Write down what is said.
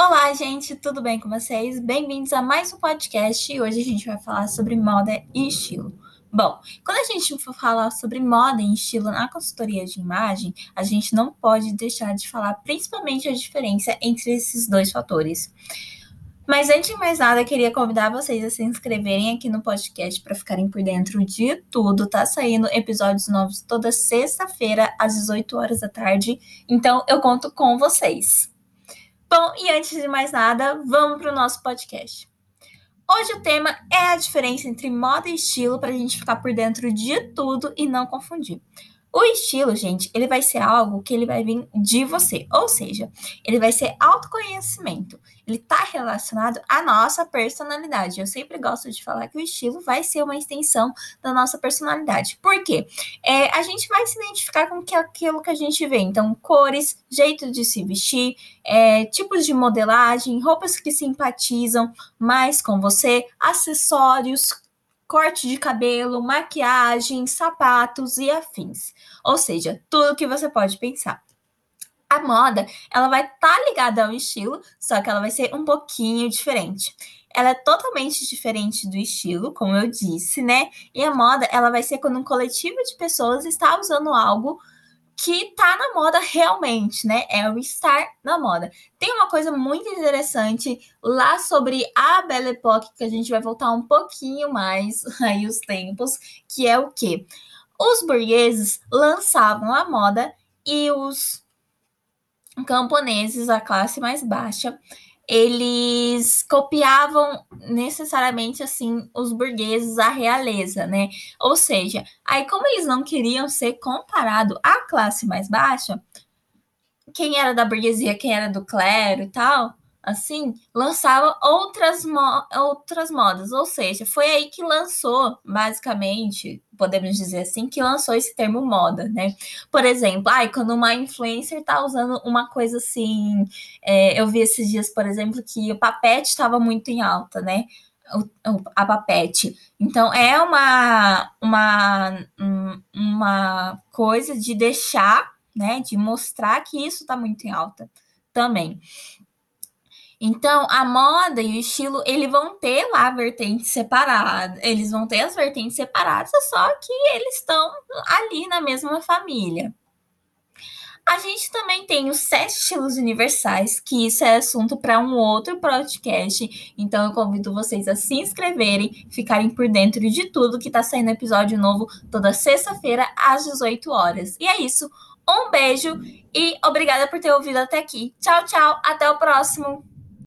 Olá, gente, tudo bem com vocês? Bem-vindos a mais um podcast e hoje a gente vai falar sobre moda e estilo. Bom, quando a gente for falar sobre moda e estilo na consultoria de imagem, a gente não pode deixar de falar principalmente a diferença entre esses dois fatores. Mas antes de mais nada, eu queria convidar vocês a se inscreverem aqui no podcast para ficarem por dentro de tudo. Tá saindo episódios novos toda sexta-feira às 18 horas da tarde, então eu conto com vocês. Bom, e antes de mais nada, vamos para o nosso podcast. Hoje o tema é a diferença entre moda e estilo para a gente ficar por dentro de tudo e não confundir. O estilo, gente, ele vai ser algo que ele vai vir de você, ou seja, ele vai ser autoconhecimento. Ele está relacionado à nossa personalidade. Eu sempre gosto de falar que o estilo vai ser uma extensão da nossa personalidade. Por quê? É, a gente vai se identificar com aquilo que a gente vê. Então, cores, jeito de se vestir, é, tipos de modelagem, roupas que simpatizam mais com você, acessórios, corte de cabelo, maquiagem, sapatos e afins. Ou seja, tudo que você pode pensar. A moda, ela vai estar tá ligada ao estilo, só que ela vai ser um pouquinho diferente. Ela é totalmente diferente do estilo, como eu disse, né? E a moda, ela vai ser quando um coletivo de pessoas está usando algo que tá na moda realmente, né? É o estar na moda. Tem uma coisa muito interessante lá sobre a Belle Époque, que a gente vai voltar um pouquinho mais aí os tempos, que é o que? Os burgueses lançavam a moda e os camponeses, a classe mais baixa, eles copiavam necessariamente assim os burgueses, a realeza, né? Ou seja, aí como eles não queriam ser comparado à classe mais baixa, quem era da burguesia, quem era do clero e tal, assim, lançava outras, mo outras modas. Ou seja, foi aí que lançou, basicamente, podemos dizer assim, que lançou esse termo moda, né? Por exemplo, ai, quando uma influencer tá usando uma coisa assim, é, eu vi esses dias, por exemplo, que o papete estava muito em alta, né? A papete. Então, é uma, uma, uma coisa de deixar, né? De mostrar que isso está muito em alta também. Então, a moda e o estilo, eles vão ter lá vertentes separadas, eles vão ter as vertentes separadas, só que eles estão ali na mesma família. A gente também tem os sete estilos universais, que isso é assunto para um outro podcast. Então eu convido vocês a se inscreverem, ficarem por dentro de tudo que está saindo episódio novo toda sexta-feira às 18 horas. E é isso. Um beijo e obrigada por ter ouvido até aqui. Tchau, tchau. Até o próximo.